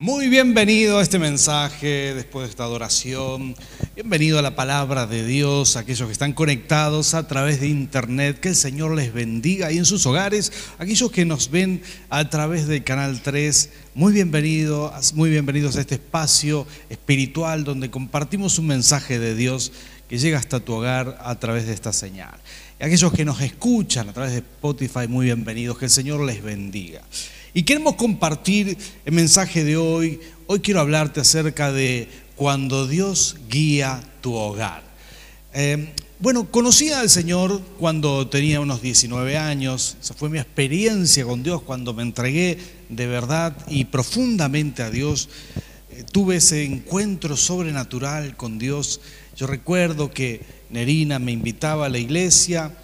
Muy bienvenido a este mensaje después de esta adoración. Bienvenido a la palabra de Dios, aquellos que están conectados a través de internet. Que el Señor les bendiga ahí en sus hogares. Aquellos que nos ven a través del canal 3, muy bienvenidos, muy bienvenidos a este espacio espiritual donde compartimos un mensaje de Dios que llega hasta tu hogar a través de esta señal. Y aquellos que nos escuchan a través de Spotify, muy bienvenidos. Que el Señor les bendiga. Y queremos compartir el mensaje de hoy. Hoy quiero hablarte acerca de cuando Dios guía tu hogar. Eh, bueno, conocí al Señor cuando tenía unos 19 años. Esa fue mi experiencia con Dios cuando me entregué de verdad y profundamente a Dios. Eh, tuve ese encuentro sobrenatural con Dios. Yo recuerdo que Nerina me invitaba a la iglesia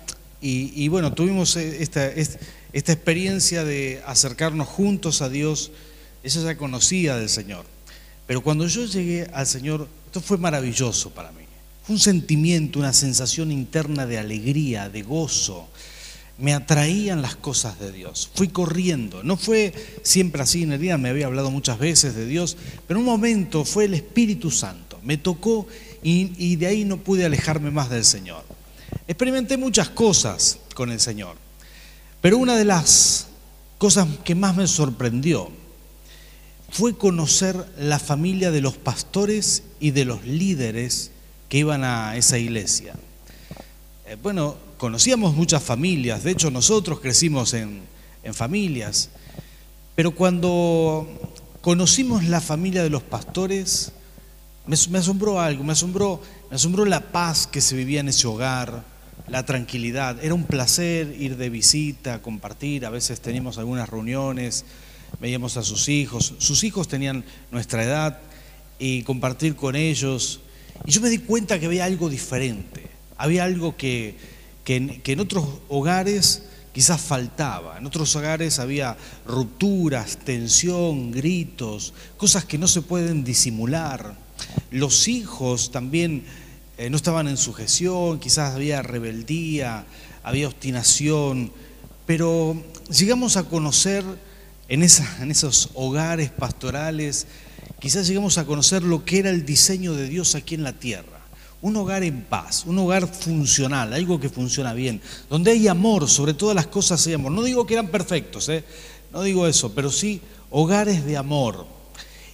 y, bueno, tuvimos esta, esta esta experiencia de acercarnos juntos a Dios, esa ya conocía del Señor. Pero cuando yo llegué al Señor, esto fue maravilloso para mí. Fue un sentimiento, una sensación interna de alegría, de gozo. Me atraían las cosas de Dios. Fui corriendo. No fue siempre así, en el día me había hablado muchas veces de Dios, pero un momento fue el Espíritu Santo. Me tocó y de ahí no pude alejarme más del Señor. Experimenté muchas cosas con el Señor. Pero una de las cosas que más me sorprendió fue conocer la familia de los pastores y de los líderes que iban a esa iglesia. Eh, bueno, conocíamos muchas familias, de hecho nosotros crecimos en, familias, pero cuando conocimos la familia de los pastores, me, me, asombró algo, me asombró, me asombró la paz que se vivía en ese hogar, la tranquilidad. Era un placer ir de visita, compartir. A veces teníamos algunas reuniones, veíamos a sus hijos. Sus hijos tenían nuestra edad y compartir con ellos. Y yo me di cuenta que había algo diferente. Había algo que, que, en otros hogares quizás faltaba. En otros hogares había rupturas, tensión, gritos, cosas que no se pueden disimular. Los hijos también eh, no estaban en sujeción, quizás había rebeldía, había obstinación, pero llegamos a conocer en, en esos hogares pastorales, quizás llegamos a conocer lo que era el diseño de Dios aquí en la tierra. Un hogar en paz, un hogar funcional, algo que funciona bien, donde hay amor, sobre todas las cosas hay amor. No digo que eran perfectos, ¿eh? no digo eso, pero sí hogares de amor.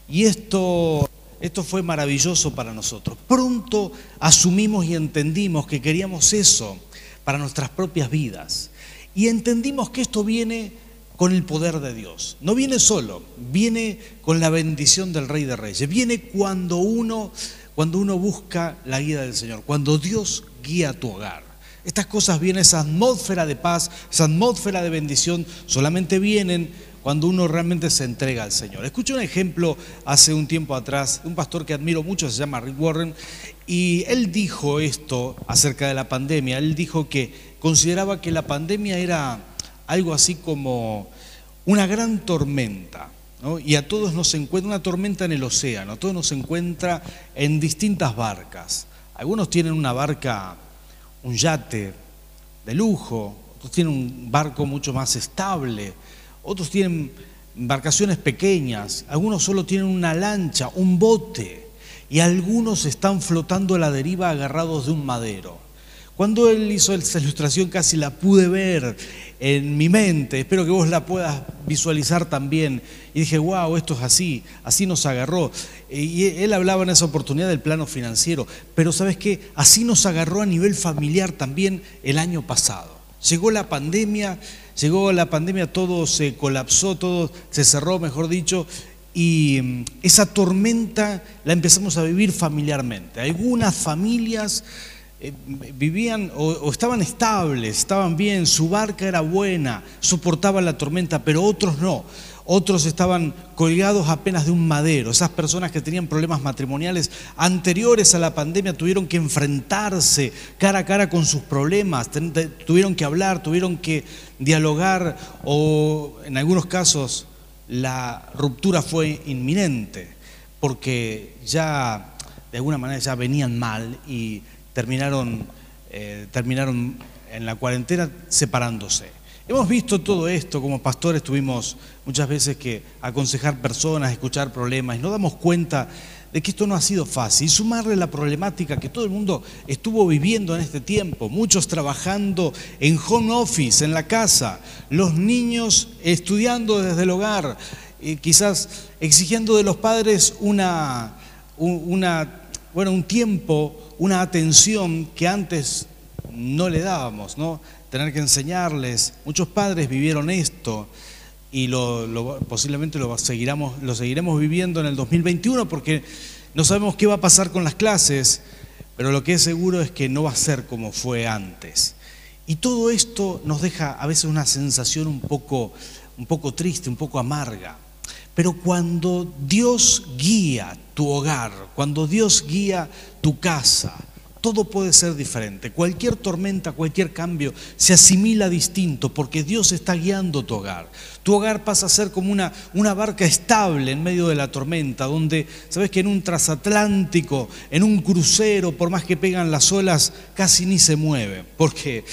Y esto esto fue maravilloso para nosotros. Pronto asumimos y entendimos que queríamos eso para nuestras propias vidas. Y entendimos que esto viene con el poder de Dios. No viene solo, viene con la bendición del Rey de Reyes. Viene cuando uno, cuando uno busca la guía del Señor, cuando Dios guía tu hogar. Estas cosas vienen, esa atmósfera de paz, esa atmósfera de bendición, solamente vienen cuando uno realmente se entrega al Señor. Escuché un ejemplo hace un tiempo atrás de un pastor que admiro mucho, se llama Rick Warren, y él dijo esto acerca de la pandemia. Él dijo que consideraba que la pandemia era algo así como una gran tormenta. Y a todos nos encuentra una tormenta en el océano, a todos nos encuentra en distintas barcas. Algunos tienen una barca, un yate de lujo, otros tienen un barco mucho más estable, otros tienen embarcaciones pequeñas, algunos solo tienen una lancha, un bote, y algunos están flotando a la deriva agarrados de un madero. Cuando él hizo esa ilustración casi la pude ver en mi mente, espero que vos la puedas visualizar también. Y dije, wow, esto es así, así nos agarró. Y él hablaba en esa oportunidad del plano financiero, pero sabes qué, así nos agarró a nivel familiar también el año pasado. Llegó la pandemia, llegó la pandemia, todo se colapsó, todo se cerró, mejor dicho, y mm, esa tormenta la empezamos a vivir familiarmente. Algunas familias eh, vivían o, estaban estables, estaban bien, su barca era buena, soportaban la tormenta, pero otros no. Otros estaban colgados apenas de un madero. Esas personas que tenían problemas matrimoniales anteriores a la pandemia tuvieron que enfrentarse cara a cara con sus problemas, tuvieron que hablar, tuvieron que dialogar o en algunos casos la ruptura fue inminente porque ya de alguna manera ya venían mal y terminaron, eh, terminaron en la cuarentena separándose. Hemos visto todo esto, como pastores tuvimos muchas veces que aconsejar personas, escuchar problemas, y nos damos cuenta de que esto no ha sido fácil. Y sumarle la problemática que todo el mundo estuvo viviendo en este tiempo, muchos trabajando en home office, en la casa, los niños estudiando desde el hogar, y quizás exigiendo de los padres una, una, bueno, un tiempo, una atención que antes no le dábamos, ¿no? Tener que enseñarles. Muchos padres vivieron esto y lo, posiblemente lo, seguiremos, lo seguiremos viviendo en el 2021 porque no sabemos qué va a pasar con las clases, pero lo que es seguro es que no va a ser como fue antes. Y todo esto nos deja a veces una sensación un poco, un poco triste, un poco amarga. Pero cuando Dios guía tu hogar, cuando Dios guía tu casa, todo puede ser diferente. Cualquier tormenta, cualquier cambio se asimila distinto porque Dios está guiando tu hogar. Tu hogar pasa a ser como una, una barca estable en medio de la tormenta, donde, sabes que en un transatlántico, en un crucero, por más que pegan las olas, casi ni se mueve. Porque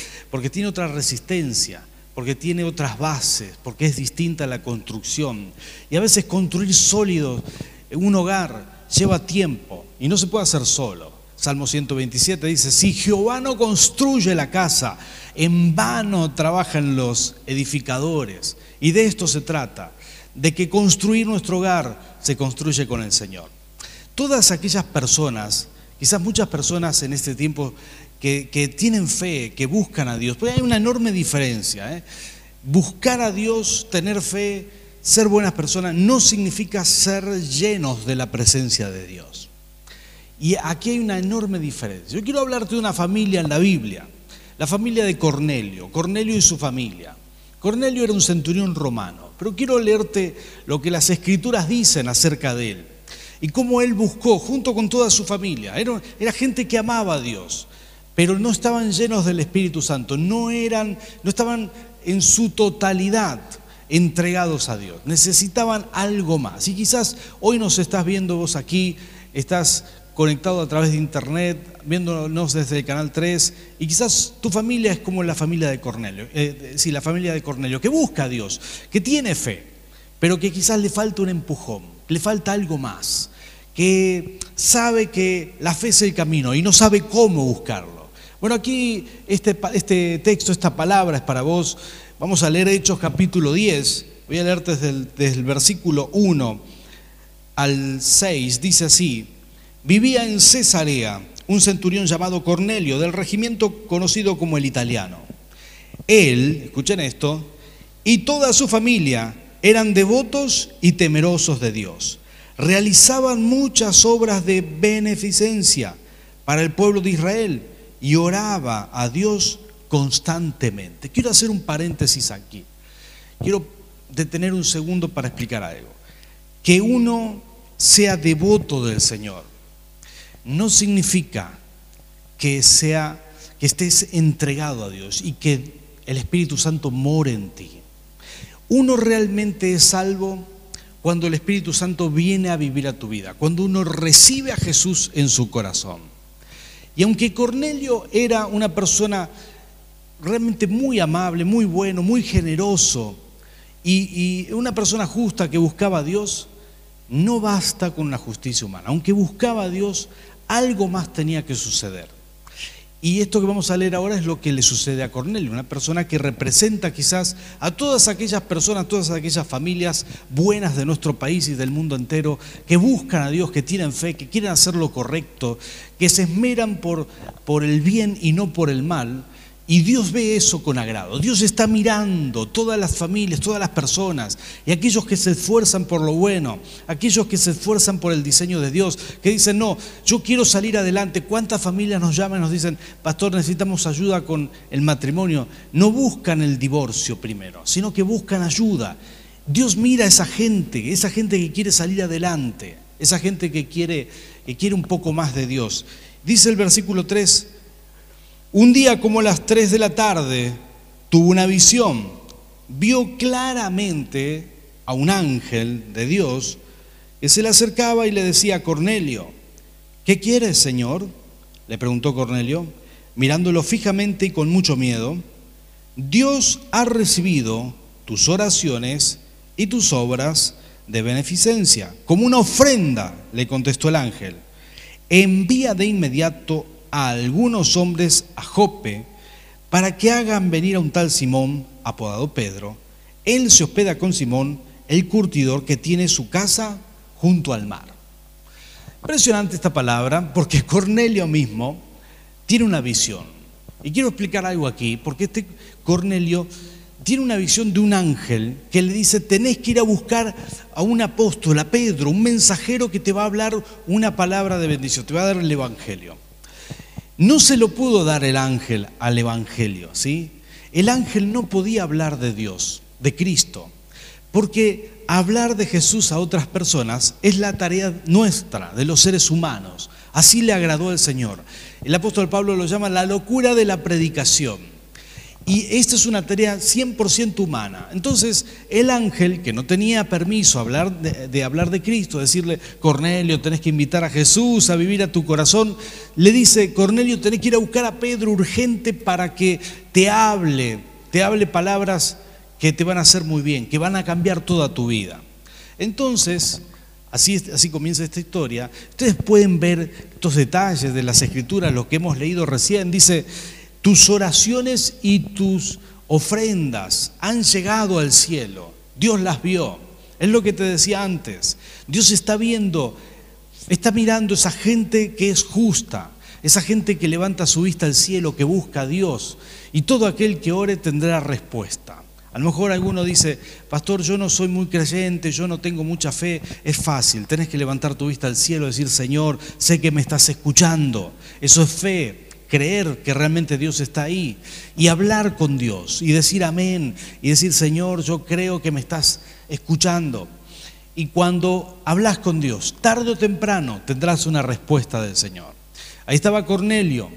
tiene otra resistencia porque tiene otras bases, porque es distinta la construcción. Y a veces construir sólido un hogar lleva tiempo y no se puede hacer solo. Salmo 127 dice, si Jehová no construye la casa, en vano trabajan los edificadores. Y de esto se trata, de que construir nuestro hogar se construye con el Señor. Todas aquellas personas, quizás muchas personas en este tiempo que, tienen fe, que buscan a Dios, porque hay una enorme diferencia. ¿eh? Buscar a Dios, tener fe, ser buenas personas, no significa ser llenos de la presencia de Dios. Y aquí hay una enorme diferencia. Yo quiero hablarte de una familia en la Biblia, la familia de Cornelio, Cornelio y su familia. Cornelio era un centurión romano, pero quiero leerte lo que las escrituras dicen acerca de él y cómo él buscó junto con toda su familia. Era, gente que amaba a Dios, pero no estaban llenos del Espíritu Santo, no, eran, no estaban en su totalidad entregados a Dios, necesitaban algo más. Y quizás hoy nos estás viendo vos aquí, estás conectado a través de internet, viéndonos desde el canal 3, y quizás tu familia es como la familia de Cornelio, eh, la familia de Cornelio, que busca a Dios, que tiene fe, pero que quizás le falta un empujón, le falta algo más, que sabe que la fe es el camino y no sabe cómo buscarlo. Bueno, aquí este, este texto, esta palabra es para vos. Vamos a leer Hechos capítulo 10. Voy a leerte desde el, desde el versículo 1 al 6. Dice así, Vivía en Cesarea un centurión llamado Cornelio, del regimiento conocido como el italiano. Él, escuchen esto, y toda su familia eran devotos y temerosos de Dios. Realizaban muchas obras de beneficencia para el pueblo de Israel y oraba a Dios constantemente. Quiero hacer un paréntesis aquí. Quiero detener un segundo para explicar algo. Que uno sea devoto del Señor no significa que sea que estés entregado a Dios y que el Espíritu Santo more en ti. Uno realmente es salvo cuando el Espíritu Santo viene a vivir a tu vida, cuando uno recibe a Jesús en su corazón. Y aunque Cornelio era una persona realmente muy amable, muy bueno, muy generoso y, y una persona justa que buscaba a Dios, no basta con la justicia humana. Aunque buscaba a Dios, algo más tenía que suceder. Y esto que vamos a leer ahora es lo que le sucede a Cornelio, una persona que representa quizás a todas aquellas personas, todas aquellas familias buenas de nuestro país y del mundo entero, que buscan a Dios, que tienen fe, que quieren hacer lo correcto, que se esmeran por, por el bien y no por el mal, y Dios ve eso con agrado. Dios está mirando todas las familias, todas las personas, y aquellos que se esfuerzan por lo bueno, aquellos que se esfuerzan por el diseño de Dios, que dicen, no, yo quiero salir adelante. ¿Cuántas familias nos llaman y nos dicen, pastor, necesitamos ayuda con el matrimonio? No buscan el divorcio primero, sino que buscan ayuda. Dios mira a esa gente, esa gente que quiere salir adelante, esa gente que quiere, que quiere un poco más de Dios. Dice el versículo 3, un día como a las 3 de la tarde tuvo una visión. Vio claramente a un ángel de Dios que se le acercaba y le decía a Cornelio, ¿qué quieres, Señor? Le preguntó Cornelio, mirándolo fijamente y con mucho miedo. Dios ha recibido tus oraciones y tus obras de beneficencia. Como una ofrenda, le contestó el ángel. Envía de inmediato a algunos hombres a Jope para que hagan venir a un tal Simón, apodado Pedro. Él se hospeda con Simón, el curtidor que tiene su casa junto al mar. Impresionante esta palabra porque Cornelio mismo tiene una visión. Y quiero explicar algo aquí, porque este Cornelio tiene una visión de un ángel que le dice, tenés que ir a buscar a un apóstol, a Pedro, un mensajero que te va a hablar una palabra de bendición, te va a dar el Evangelio. No se lo pudo dar el ángel al Evangelio, ¿sí? El ángel no podía hablar de Dios, de Cristo, porque hablar de Jesús a otras personas es la tarea nuestra, de los seres humanos. Así le agradó al Señor. El apóstol Pablo lo llama la locura de la predicación. Y esta es una tarea 100% humana. Entonces, el ángel, que no tenía permiso de, hablar de Cristo, decirle, Cornelio, tenés que invitar a Jesús a vivir a tu corazón, le dice, Cornelio, tenés que ir a buscar a Pedro urgente para que te hable, te hable palabras que te van a hacer muy bien, que van a cambiar toda tu vida. Entonces, así, así comienza esta historia. Ustedes pueden ver estos detalles de las escrituras, lo que hemos leído recién. Dice, tus oraciones y tus ofrendas han llegado al cielo. Dios las vio. Es lo que te decía antes. Dios está viendo, está mirando esa gente que es justa, esa gente que levanta su vista al cielo, que busca a Dios. Y todo aquel que ore tendrá respuesta. A lo mejor alguno dice, pastor, yo no soy muy creyente, yo no tengo mucha fe. Es fácil, tenés que levantar tu vista al cielo y decir, Señor, sé que me estás escuchando. Eso es fe creer que realmente Dios está ahí y hablar con Dios y decir amén y decir, Señor, yo creo que me estás escuchando. Y cuando hablas con Dios, tarde o temprano tendrás una respuesta del Señor. Ahí estaba Cornelio,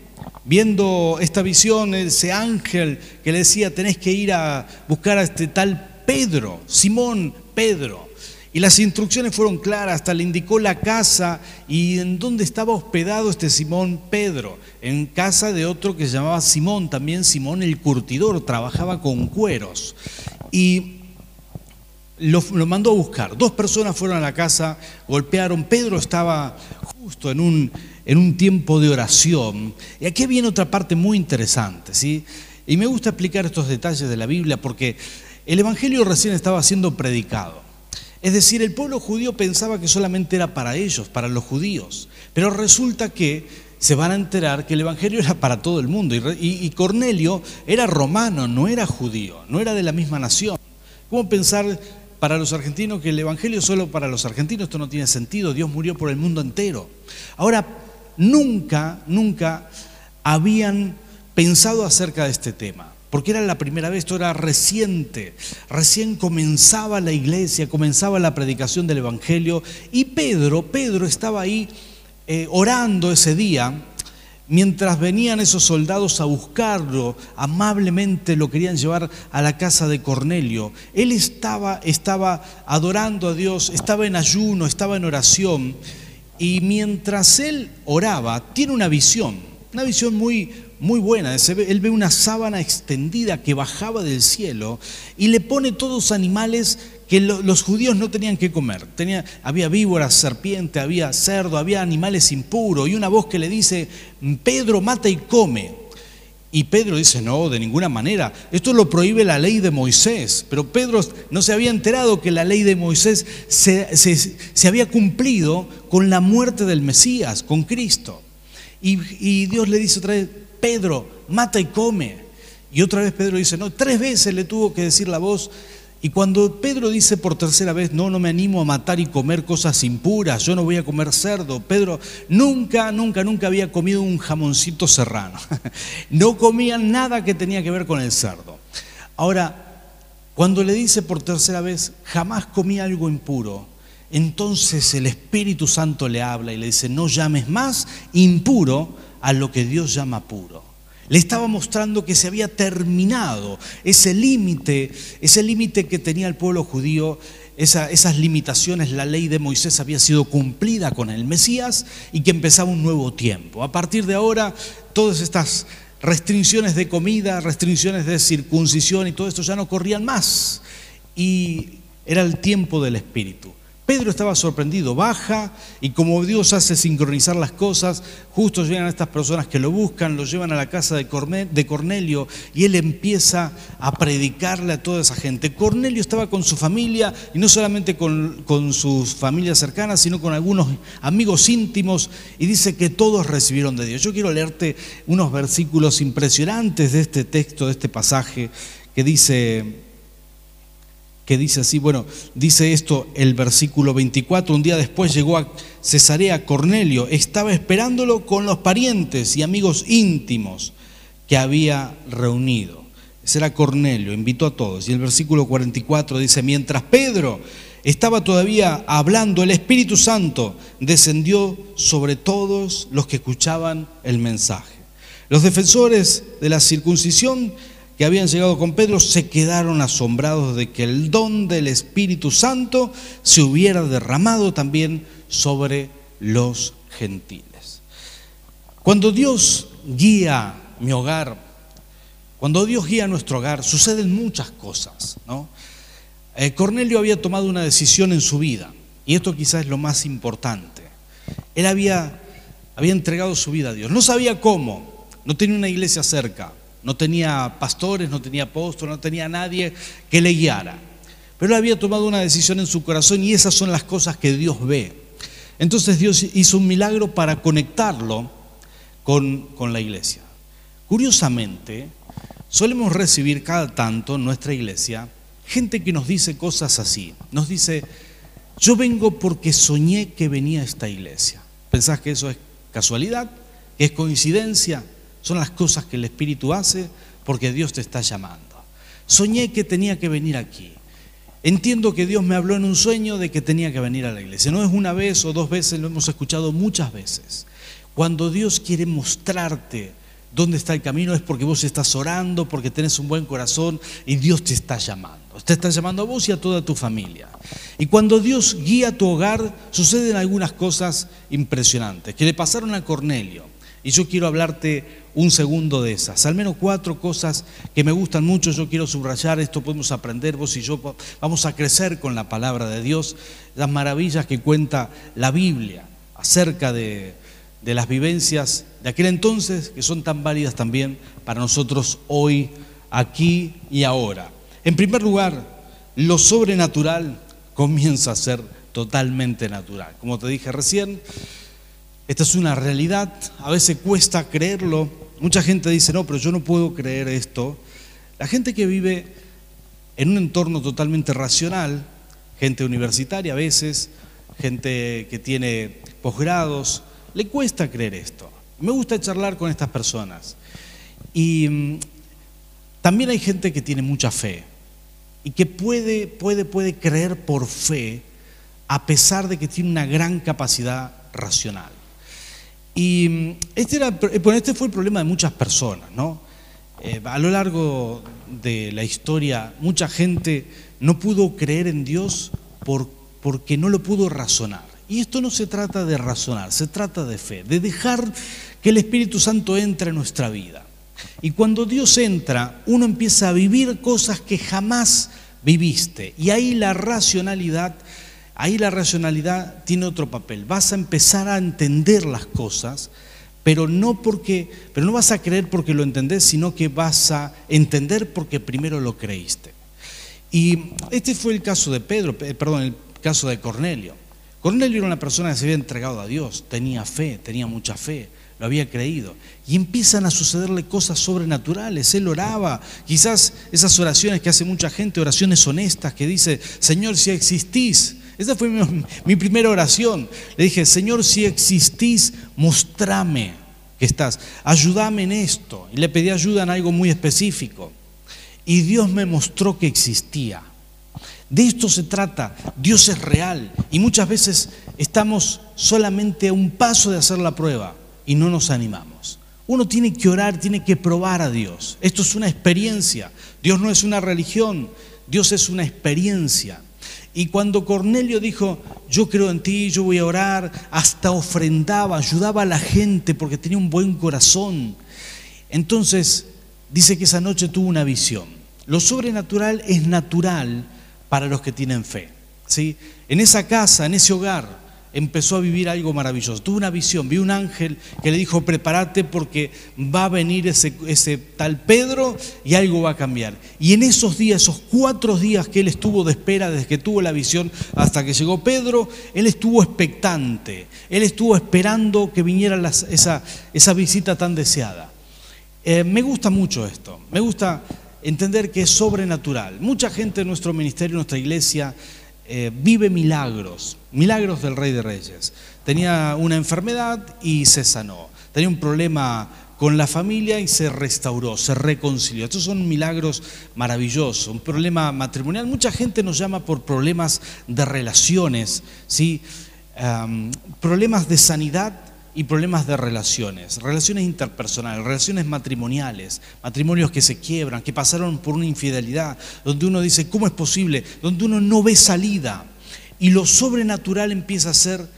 viendo esta visión, ese ángel que le decía, tenés que ir a buscar a este tal Pedro, Simón Pedro. Y las instrucciones fueron claras, hasta le indicó la casa y en dónde estaba hospedado este Simón Pedro, en casa de otro que se llamaba Simón, también Simón el curtidor, trabajaba con cueros. Y lo, mandó a buscar. Dos personas fueron a la casa, golpearon, Pedro estaba justo en un, en un tiempo de oración. Y aquí viene otra parte muy interesante, ¿sí? Y me gusta explicar estos detalles de la Biblia porque el Evangelio recién estaba siendo predicado. Es decir, el pueblo judío pensaba que solamente era para ellos, para los judíos, pero resulta que se van a enterar que el Evangelio era para todo el mundo y, Cornelio era romano, no era judío, no era de la misma nación. ¿Cómo pensar para los argentinos que el Evangelio es solo para los argentinos? Esto no tiene sentido, Dios murió por el mundo entero. Ahora, nunca, nunca habían pensado acerca de este tema porque era la primera vez, esto era reciente, recién comenzaba la iglesia, comenzaba la predicación del Evangelio y Pedro, Pedro estaba ahí eh, orando ese día, mientras venían esos soldados a buscarlo, amablemente lo querían llevar a la casa de Cornelio. Él estaba, estaba adorando a Dios, estaba en ayuno, estaba en oración y mientras él oraba, tiene una visión, una visión muy muy buena. Él ve una sábana extendida que bajaba del cielo y le pone todos animales que los judíos no tenían que comer. Tenía, había víboras, serpiente, había cerdo, había animales impuros y una voz que le dice, Pedro mata y come. Y Pedro dice, no, de ninguna manera. Esto lo prohíbe la ley de Moisés. Pero Pedro no se había enterado que la ley de Moisés se, se había cumplido con la muerte del Mesías, con Cristo. Y, y Dios le dice otra vez, Pedro, mata y come. Y otra vez Pedro dice, no, tres veces le tuvo que decir la voz. Y cuando Pedro dice por tercera vez, no, no me animo a matar y comer cosas impuras, yo no voy a comer cerdo, Pedro nunca, nunca, nunca había comido un jamoncito serrano. No comía nada que tenía que ver con el cerdo. Ahora, cuando le dice por tercera vez, jamás comí algo impuro, entonces el Espíritu Santo le habla y le dice, no llames más impuro a lo que Dios llama puro. Le estaba mostrando que se había terminado ese límite, ese límite que tenía el pueblo judío, esas limitaciones, la ley de Moisés había sido cumplida con el Mesías y que empezaba un nuevo tiempo. A partir de ahora, todas estas restricciones de comida, restricciones de circuncisión y todo esto ya no corrían más. Y era el tiempo del Espíritu. Pedro estaba sorprendido, baja y como Dios hace sincronizar las cosas, justo llegan estas personas que lo buscan, lo llevan a la casa de Cornelio y él empieza a predicarle a toda esa gente. Cornelio estaba con su familia y no solamente con, con sus familias cercanas, sino con algunos amigos íntimos y dice que todos recibieron de Dios. Yo quiero leerte unos versículos impresionantes de este texto, de este pasaje que dice que dice así, bueno, dice esto el versículo 24, un día después llegó a Cesarea Cornelio, estaba esperándolo con los parientes y amigos íntimos que había reunido. Ese era Cornelio, invitó a todos. Y el versículo 44 dice, mientras Pedro estaba todavía hablando, el Espíritu Santo descendió sobre todos los que escuchaban el mensaje. Los defensores de la circuncisión que habían llegado con Pedro se quedaron asombrados de que el don del Espíritu Santo se hubiera derramado también sobre los gentiles. Cuando Dios guía mi hogar, cuando Dios guía nuestro hogar, suceden muchas cosas. ¿no? Eh, Cornelio había tomado una decisión en su vida, y esto quizás es lo más importante. Él había, había entregado su vida a Dios. No sabía cómo, no tenía una iglesia cerca, no tenía pastores, no tenía apóstoles, no tenía nadie que le guiara. Pero él había tomado una decisión en su corazón y esas son las cosas que Dios ve. Entonces Dios hizo un milagro para conectarlo con, con la iglesia. Curiosamente, solemos recibir cada tanto en nuestra iglesia gente que nos dice cosas así. Nos dice, yo vengo porque soñé que venía a esta iglesia. ¿Pensás que eso es casualidad? ¿Que es coincidencia? Son las cosas que el Espíritu hace porque Dios te está llamando. Soñé que tenía que venir aquí. Entiendo que Dios me habló en un sueño de que tenía que venir a la iglesia. No es una vez o dos veces, lo hemos escuchado muchas veces. Cuando Dios quiere mostrarte dónde está el camino es porque vos estás orando, porque tenés un buen corazón y Dios te está llamando. Te está llamando a vos y a toda tu familia. Y cuando Dios guía tu hogar, suceden algunas cosas impresionantes que le pasaron a Cornelio. Y yo quiero hablarte un segundo de esas. Al menos cuatro cosas que me gustan mucho, yo quiero subrayar, esto podemos aprender, vos y yo vamos a crecer con la palabra de Dios, las maravillas que cuenta la Biblia acerca de, de las vivencias de aquel entonces, que son tan válidas también para nosotros hoy, aquí y ahora. En primer lugar, lo sobrenatural comienza a ser totalmente natural. Como te dije recién, esta es una realidad, a veces cuesta creerlo. Mucha gente dice, no, pero yo no puedo creer esto. La gente que vive en un entorno totalmente racional, gente universitaria a veces, gente que tiene posgrados, le cuesta creer esto. Me gusta charlar con estas personas. Y mm, también hay gente que tiene mucha fe y que puede, puede, puede creer por fe a pesar de que tiene una gran capacidad racional. Y mm, este, era, eh, este fue el problema de muchas personas, ¿no? Eh, a lo largo de la historia, mucha gente no pudo creer en Dios por, porque no lo pudo razonar. Y esto no se trata de razonar, se trata de fe, de dejar que el Espíritu Santo entre en nuestra vida. Y cuando Dios entra, uno empieza a vivir cosas que jamás viviste. Y ahí la racionalidad Ahí la racionalidad tiene otro papel. Vas a empezar a entender las cosas, pero no porque, pero no vas a creer porque lo entendés, sino que vas a entender porque primero lo creíste. Y este fue el caso de Pedro, perdón, el caso de Cornelio. Cornelio era una persona que se había entregado a Dios, tenía fe, tenía mucha fe, lo había creído. Y empiezan a sucederle cosas sobrenaturales. Él oraba, quizás esas oraciones que hace mucha gente, oraciones honestas, que dice, Señor, si existís, esa fue mi, primera oración. Le dije, Señor, si existís, mostrame que estás. Ayúdame en esto. Y le pedí ayuda en algo muy específico. Y Dios me mostró que existía. De esto se trata. Dios es real. Y muchas veces estamos solamente a un paso de hacer la prueba y no nos animamos. Uno tiene que orar, tiene que probar a Dios. Esto es una experiencia. Dios no es una religión. Dios es una experiencia. Y cuando Cornelio dijo, yo creo en ti, yo voy a orar, hasta ofrendaba, ayudaba a la gente porque tenía un buen corazón. Entonces, dice que esa noche tuvo una visión. Lo sobrenatural es natural para los que tienen fe. ¿sí? En esa casa, en ese hogar, empezó a vivir algo maravilloso. Tuvo una visión, vi un ángel que le dijo, prepárate porque va a venir ese, ese, tal Pedro y algo va a cambiar. Y en esos días, esos cuatro días que él estuvo de espera, desde que tuvo la visión hasta que llegó Pedro, él estuvo expectante, él estuvo esperando que viniera esa, esa, visita tan deseada. Eh, me gusta mucho esto, me gusta entender que es sobrenatural. Mucha gente en nuestro ministerio, en nuestra iglesia, eh, vive milagros, milagros del Rey de Reyes. Tenía una enfermedad y se sanó. Tenía un problema con la familia y se restauró, se reconcilió. Estos son milagros maravillosos. Un problema matrimonial. Mucha gente nos llama por problemas de relaciones, ¿sí? problemas de sanidad y problemas de relaciones, relaciones interpersonales, relaciones matrimoniales, matrimonios que se quiebran, que pasaron por una infidelidad, donde uno dice, ¿cómo es posible? Donde uno no ve salida. Y lo sobrenatural empieza a ser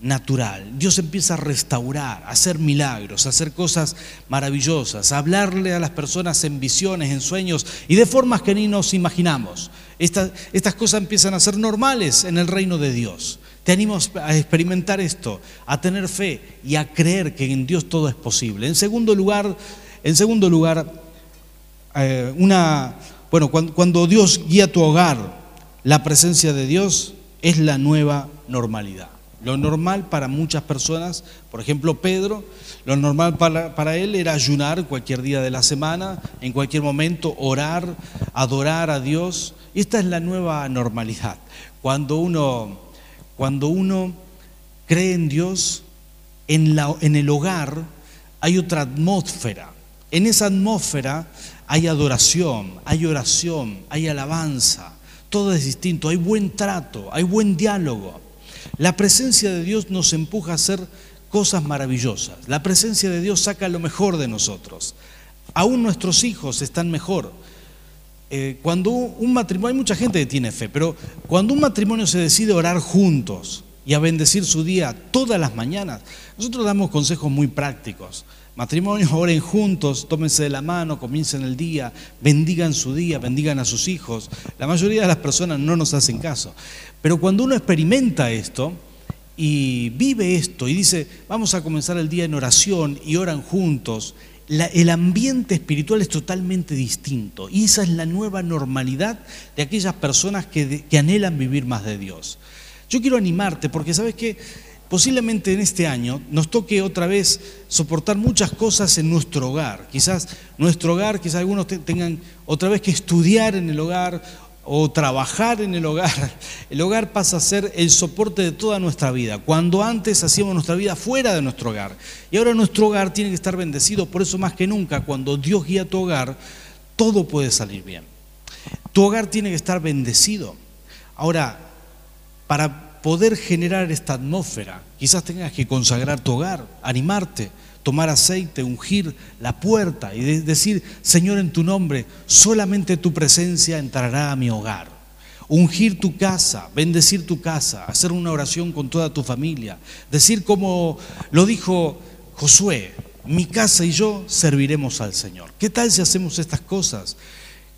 natural. Dios empieza a restaurar, a hacer milagros, a hacer cosas maravillosas, a hablarle a las personas en visiones, en sueños y de formas que ni nos imaginamos. Estas, estas cosas empiezan a ser normales en el reino de Dios. Te animo a experimentar esto, a tener fe y a creer que en Dios todo es posible. En segundo lugar, en segundo lugar, eh, una, bueno, cuando, cuando Dios guía tu hogar, la presencia de Dios es la nueva normalidad. Lo normal para muchas personas, por ejemplo Pedro, lo normal para, para, él era ayunar cualquier día de la semana, en cualquier momento orar, adorar a Dios. Esta es la nueva normalidad. Cuando uno cuando uno cree en Dios, en, el hogar hay otra atmósfera. En esa atmósfera hay adoración, hay oración, hay alabanza. Todo es distinto, hay buen trato, hay buen diálogo. La presencia de Dios nos empuja a hacer cosas maravillosas. La presencia de Dios saca lo mejor de nosotros. Aún nuestros hijos están mejor eh, cuando un matrimonio, hay mucha gente que tiene fe, pero cuando un matrimonio se decide orar juntos y a bendecir su día todas las mañanas, nosotros damos consejos muy prácticos. Matrimonios, oren juntos, tómense de la mano, comiencen el día, bendigan su día, bendigan a sus hijos. La mayoría de las personas no nos hacen caso. Pero cuando uno experimenta esto y vive esto y dice, vamos a comenzar el día en oración y oran juntos el ambiente espiritual es totalmente distinto y esa es la nueva normalidad de aquellas personas que, anhelan vivir más de Dios. Yo quiero animarte porque sabes que posiblemente en este año nos toque otra vez soportar muchas cosas en nuestro hogar. Quizás nuestro hogar, quizás algunos tengan otra vez que estudiar en el hogar o trabajar en el hogar, el hogar pasa a ser el soporte de toda nuestra vida. Cuando antes hacíamos nuestra vida fuera de nuestro hogar. Y ahora nuestro hogar tiene que estar bendecido. Por eso más que nunca, cuando Dios guía tu hogar, todo puede salir bien. Tu hogar tiene que estar bendecido. Ahora, para poder generar esta atmósfera, quizás tengas que consagrar tu hogar, animarte tomar aceite, ungir la puerta y decir, Señor, en tu nombre, solamente tu presencia entrará a mi hogar. Ungir tu casa, bendecir tu casa, hacer una oración con toda tu familia. Decir como lo dijo Josué, mi casa y yo serviremos al Señor. ¿Qué tal si hacemos estas cosas?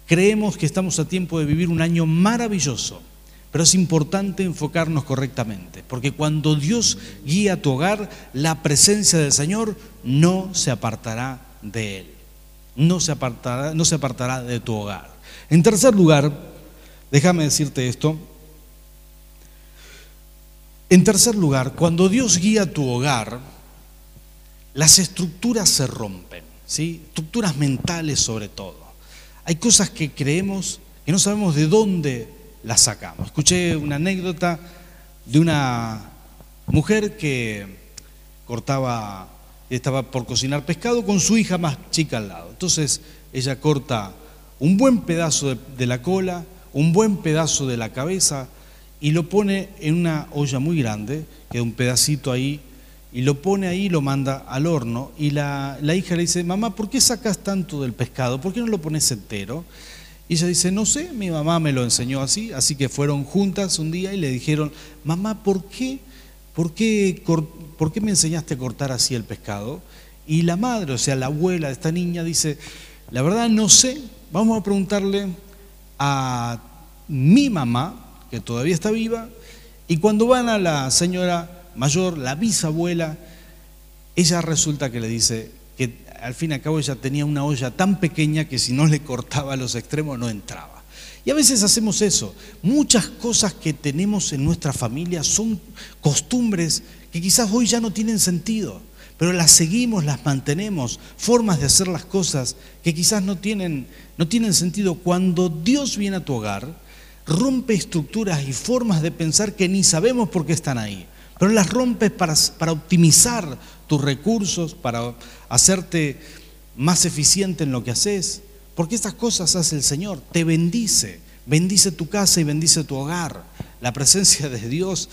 Creemos que estamos a tiempo de vivir un año maravilloso pero es importante enfocarnos correctamente, porque cuando Dios guía tu hogar, la presencia del Señor no se apartará de él. No se apartará, no se apartará de tu hogar. En tercer lugar, déjame decirte esto. En tercer lugar, cuando Dios guía tu hogar, las estructuras se rompen, ¿sí? Estructuras mentales sobre todo. Hay cosas que creemos que no sabemos de dónde la sacamos. Escuché una anécdota de una mujer que cortaba, estaba por cocinar pescado con su hija más chica al lado. Entonces ella corta un buen pedazo de, la cola, un buen pedazo de la cabeza y lo pone en una olla muy grande, queda un pedacito ahí, y lo pone ahí y lo manda al horno. Y la, la hija le dice, mamá, ¿por qué sacas tanto del pescado? ¿Por qué no lo pones entero? Y ella dice, no sé, mi mamá me lo enseñó así, así que fueron juntas un día y le dijeron, mamá, ¿por qué, por qué, por qué me enseñaste a cortar así el pescado? Y la madre, o sea, la abuela de esta niña dice, la verdad no sé, vamos a preguntarle a mi mamá, que todavía está viva, y cuando van a la señora mayor, la bisabuela, ella resulta que le dice que al fin y al cabo ella tenía una olla tan pequeña que si no le cortaba los extremos no entraba. Y a veces hacemos eso. Muchas cosas que tenemos en nuestra familia son costumbres que quizás hoy ya no tienen sentido, pero las seguimos, las mantenemos, formas de hacer las cosas que quizás no tienen, no tienen sentido. Cuando Dios viene a tu hogar, rompe estructuras y formas de pensar que ni sabemos por qué están ahí, pero las rompes para, para optimizar tus recursos, para hacerte más eficiente en lo que haces. Porque estas cosas hace el Señor, te bendice, bendice tu casa y bendice tu hogar. La presencia de Dios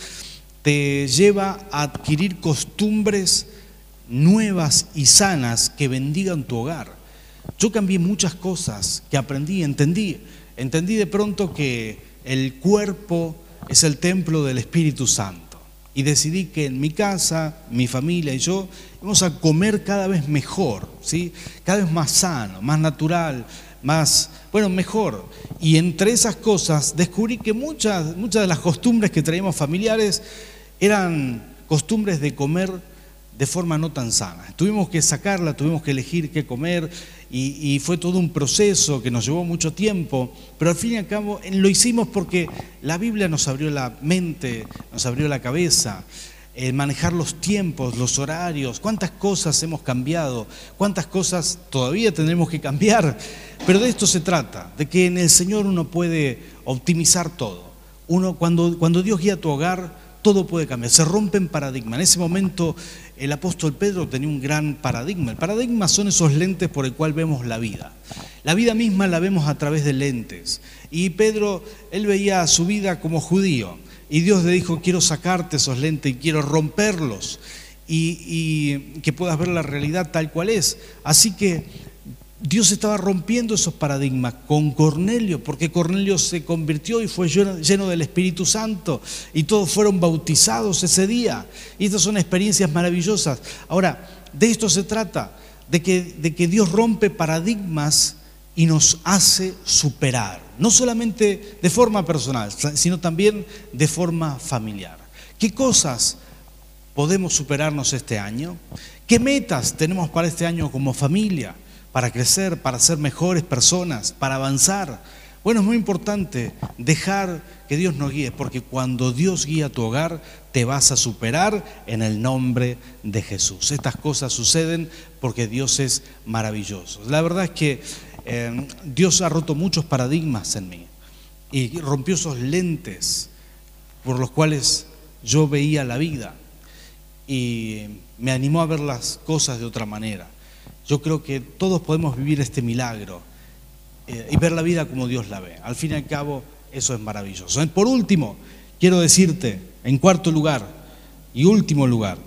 te lleva a adquirir costumbres nuevas y sanas que bendigan tu hogar. Yo cambié muchas cosas que aprendí, entendí. Entendí de pronto que el cuerpo es el templo del Espíritu Santo. Y decidí que en mi casa, mi familia y yo vamos a comer cada vez mejor, ¿sí? cada vez más sano, más natural, más, bueno, mejor. Y entre esas cosas descubrí que muchas, muchas de las costumbres que traíamos familiares eran costumbres de comer de forma no tan sana. Tuvimos que sacarla, tuvimos que elegir qué comer y, fue todo un proceso que nos llevó mucho tiempo, pero al fin y al cabo lo hicimos porque la Biblia nos abrió la mente, nos abrió la cabeza el manejar los tiempos, los horarios, cuántas cosas hemos cambiado, cuántas cosas todavía tendremos que cambiar, pero de esto se trata, de que en el Señor uno puede optimizar todo. Uno cuando, cuando Dios guía tu hogar, todo puede cambiar, se rompen paradigmas. En ese momento el apóstol Pedro tenía un gran paradigma. El paradigma son esos lentes por el cual vemos la vida. La vida misma la vemos a través de lentes. Y Pedro, él veía su vida como judío. Y Dios le dijo, quiero sacarte esos lentes y quiero romperlos y, que puedas ver la realidad tal cual es. Así que Dios estaba rompiendo esos paradigmas con Cornelio, porque Cornelio se convirtió y fue lleno, del Espíritu Santo y todos fueron bautizados ese día. Y estas son experiencias maravillosas. Ahora, de esto se trata, de que, de que Dios rompe paradigmas y nos hace superar, no solamente de forma personal, sino también de forma familiar. ¿Qué cosas podemos superarnos este año? ¿Qué metas tenemos para este año como familia? Para crecer, para ser mejores personas, para avanzar. Bueno, es muy importante dejar que Dios nos guíe, porque cuando Dios guía tu hogar, te vas a superar en el nombre de Jesús. Estas cosas suceden porque Dios es maravilloso. La verdad es que eh, Dios ha roto muchos paradigmas en mí y rompió esos lentes por los cuales yo veía la vida y me animó a ver las cosas de otra manera. Yo creo que todos podemos vivir este milagro eh, y ver la vida como Dios la ve. Al fin y al cabo, eso es maravilloso. Por último, quiero decirte, en cuarto lugar y último lugar,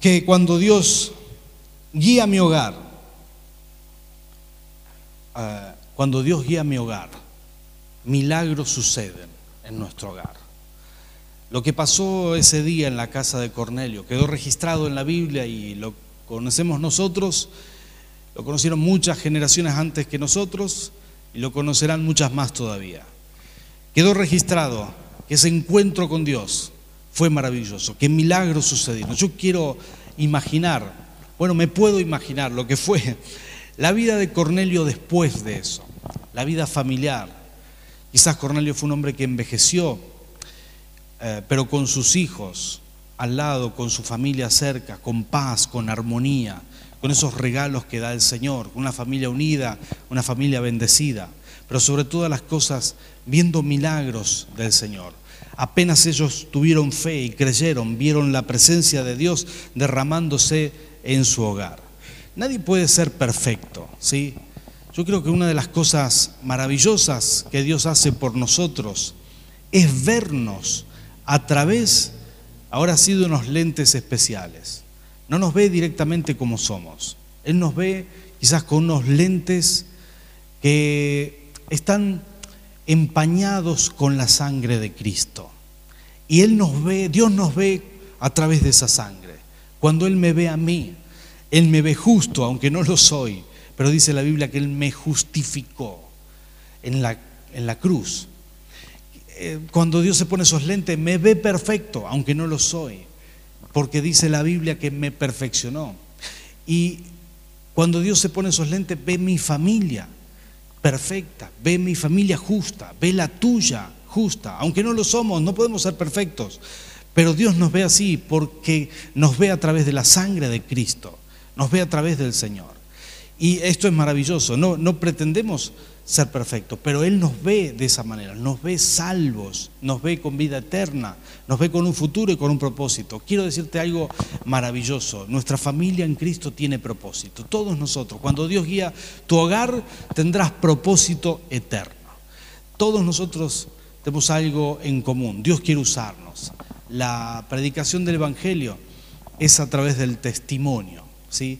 que cuando Dios guía mi hogar, Ah, cuando Dios guía mi hogar, milagros suceden en nuestro hogar. Lo que pasó ese día en la casa de Cornelio quedó registrado en la Biblia y lo conocemos nosotros, lo conocieron muchas generaciones antes que nosotros y lo conocerán muchas más todavía. Quedó registrado que ese encuentro con Dios fue maravilloso, que milagros sucedieron. Yo quiero imaginar, bueno, me puedo imaginar lo que fue la vida de Cornelio después de eso, la vida familiar. Quizás Cornelio fue un hombre que envejeció, eh, pero con sus hijos al lado, con su familia cerca, con paz, con armonía, con esos regalos que da el Señor, una familia unida, una familia bendecida, pero sobre todas las cosas viendo milagros del Señor. Apenas ellos tuvieron fe y creyeron, vieron la presencia de Dios derramándose en su hogar. Nadie puede ser perfecto, ¿sí? Yo creo que una de las cosas maravillosas que Dios hace por nosotros es vernos a través, ahora sí, de unos lentes especiales. No nos ve directamente como somos. Él nos ve quizás con unos lentes que están empañados con la sangre de Cristo. Y Él nos ve, Dios nos ve a través de esa sangre Cuando Él me ve a mí, Él me ve justo, aunque no lo soy, pero dice la Biblia que Él me justificó en la, en la cruz. Eh, cuando Dios se pone esos lentes, me ve perfecto, aunque no lo soy, porque dice la Biblia que me perfeccionó. Y cuando Dios se pone esos lentes, ve mi familia perfecta, ve mi familia justa, ve la tuya justa, aunque no lo somos, no podemos ser perfectos, pero Dios nos ve así porque nos ve a través de la sangre de Cristo, nos ve a través del Señor. Y esto es maravilloso, no, no pretendemos ser perfectos, pero Él nos ve de esa manera, nos ve salvos, nos ve con vida eterna, nos ve con un futuro y con un propósito. Quiero decirte algo maravilloso, nuestra familia en Cristo tiene propósito, todos nosotros, cuando Dios guía tu hogar tendrás propósito eterno. Todos nosotros tenemos algo en común, Dios quiere usarnos la predicación del Evangelio es a través del testimonio. ¿sí?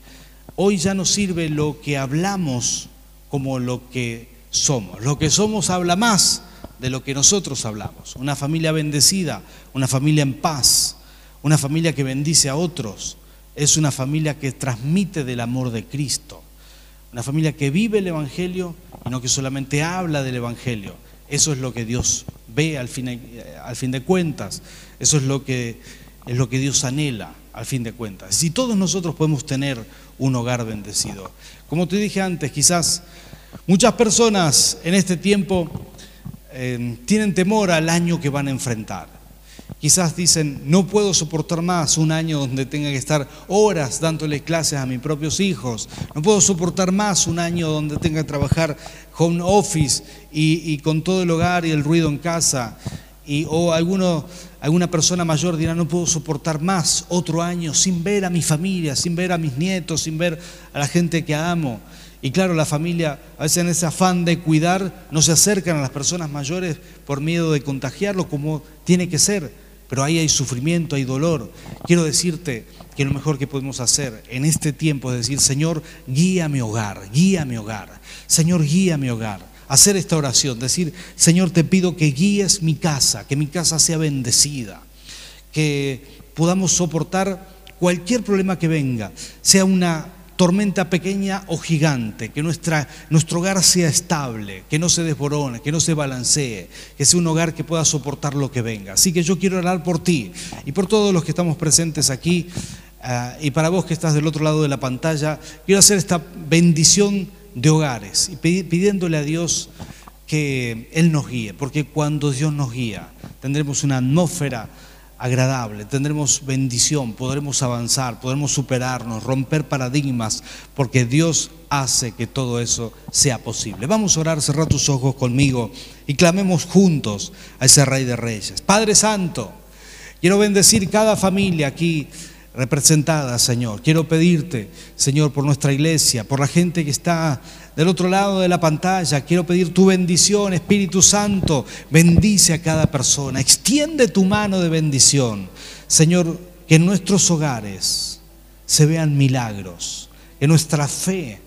Hoy ya no sirve lo que hablamos como lo que somos. Lo que somos habla más de lo que nosotros hablamos. Una familia bendecida, una familia en paz, una familia que bendice a otros, es una familia que transmite del amor de Cristo. Una familia que vive el Evangelio y no que solamente habla del Evangelio. Eso es lo que Dios ve al fin, al fin de cuentas. Eso es lo, que, es lo que Dios anhela al fin de cuentas. Si todos nosotros podemos tener un hogar bendecido. Como te dije antes, quizás muchas personas en este tiempo eh, tienen temor al año que van a enfrentar. Quizás dicen, no puedo soportar más un año donde tenga que estar horas dándole clases a mis propios hijos. No puedo soportar más un año donde tenga que trabajar home office y, con todo el hogar y el ruido en casa. Y, o alguno, alguna persona mayor dirá, no puedo soportar más otro año sin ver a mi familia, sin ver a mis nietos, sin ver a la gente que amo. Y claro, la familia, a veces en ese afán de cuidar, no se acercan a las personas mayores por miedo de contagiarlo como tiene que ser pero ahí hay sufrimiento, hay dolor. Quiero decirte que lo mejor que podemos hacer en este tiempo es decir, Señor, guía mi hogar, guía mi hogar. Señor, guía mi hogar. Hacer esta oración, decir, Señor, te pido que guíes mi casa, que mi casa sea bendecida, que podamos soportar cualquier problema que venga, sea una tormenta pequeña o gigante, que nuestra, nuestro hogar sea estable, que no se desborone, que no se balancee, que sea un hogar que pueda soportar lo que venga. Así que yo quiero orar por ti y por todos los que estamos presentes aquí ah, y para vos que estás del otro lado de la pantalla, quiero hacer esta bendición de hogares y pidiéndole a Dios que Él nos guíe, porque cuando Dios nos guía tendremos una atmósfera agradable, tendremos bendición, podremos avanzar, podremos superarnos, romper paradigmas, porque Dios hace que todo eso sea posible. Vamos a orar, cerrar tus ojos conmigo y clamemos juntos a ese Rey de Reyes. Padre Santo, quiero bendecir cada familia aquí representada, Señor. Quiero pedirte, Señor, por nuestra iglesia, por la gente que está del otro lado de la pantalla. Quiero pedir tu bendición, Espíritu Santo. Bendice a cada persona. Extiende tu mano de bendición. Señor, que en nuestros hogares se vean milagros. Que nuestra fe,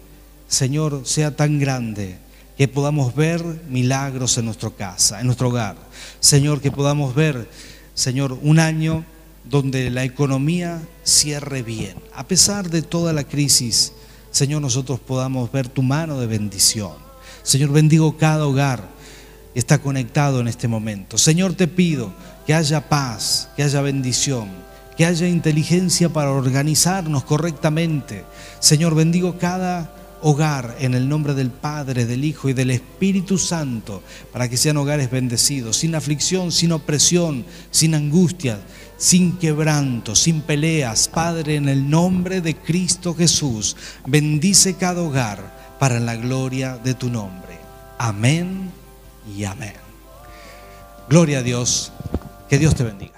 Señor, sea tan grande que podamos ver milagros en nuestra casa, en nuestro hogar. Señor, que podamos ver, Señor, un año donde la economía cierre bien, a pesar de toda la crisis Señor, nosotros podamos ver tu mano de bendición. Señor, bendigo cada hogar que está conectado en este momento. Señor, te pido que haya paz, que haya bendición, que haya inteligencia para organizarnos correctamente. Señor, bendigo cada hogar en el nombre del Padre, del Hijo y del Espíritu Santo, para que sean hogares bendecidos, sin aflicción, sin opresión, sin angustia, sin quebranto, sin peleas. Padre, en el nombre de Cristo Jesús, bendice cada hogar para la gloria de tu nombre. Amén y amén. Gloria a Dios. Que Dios te bendiga.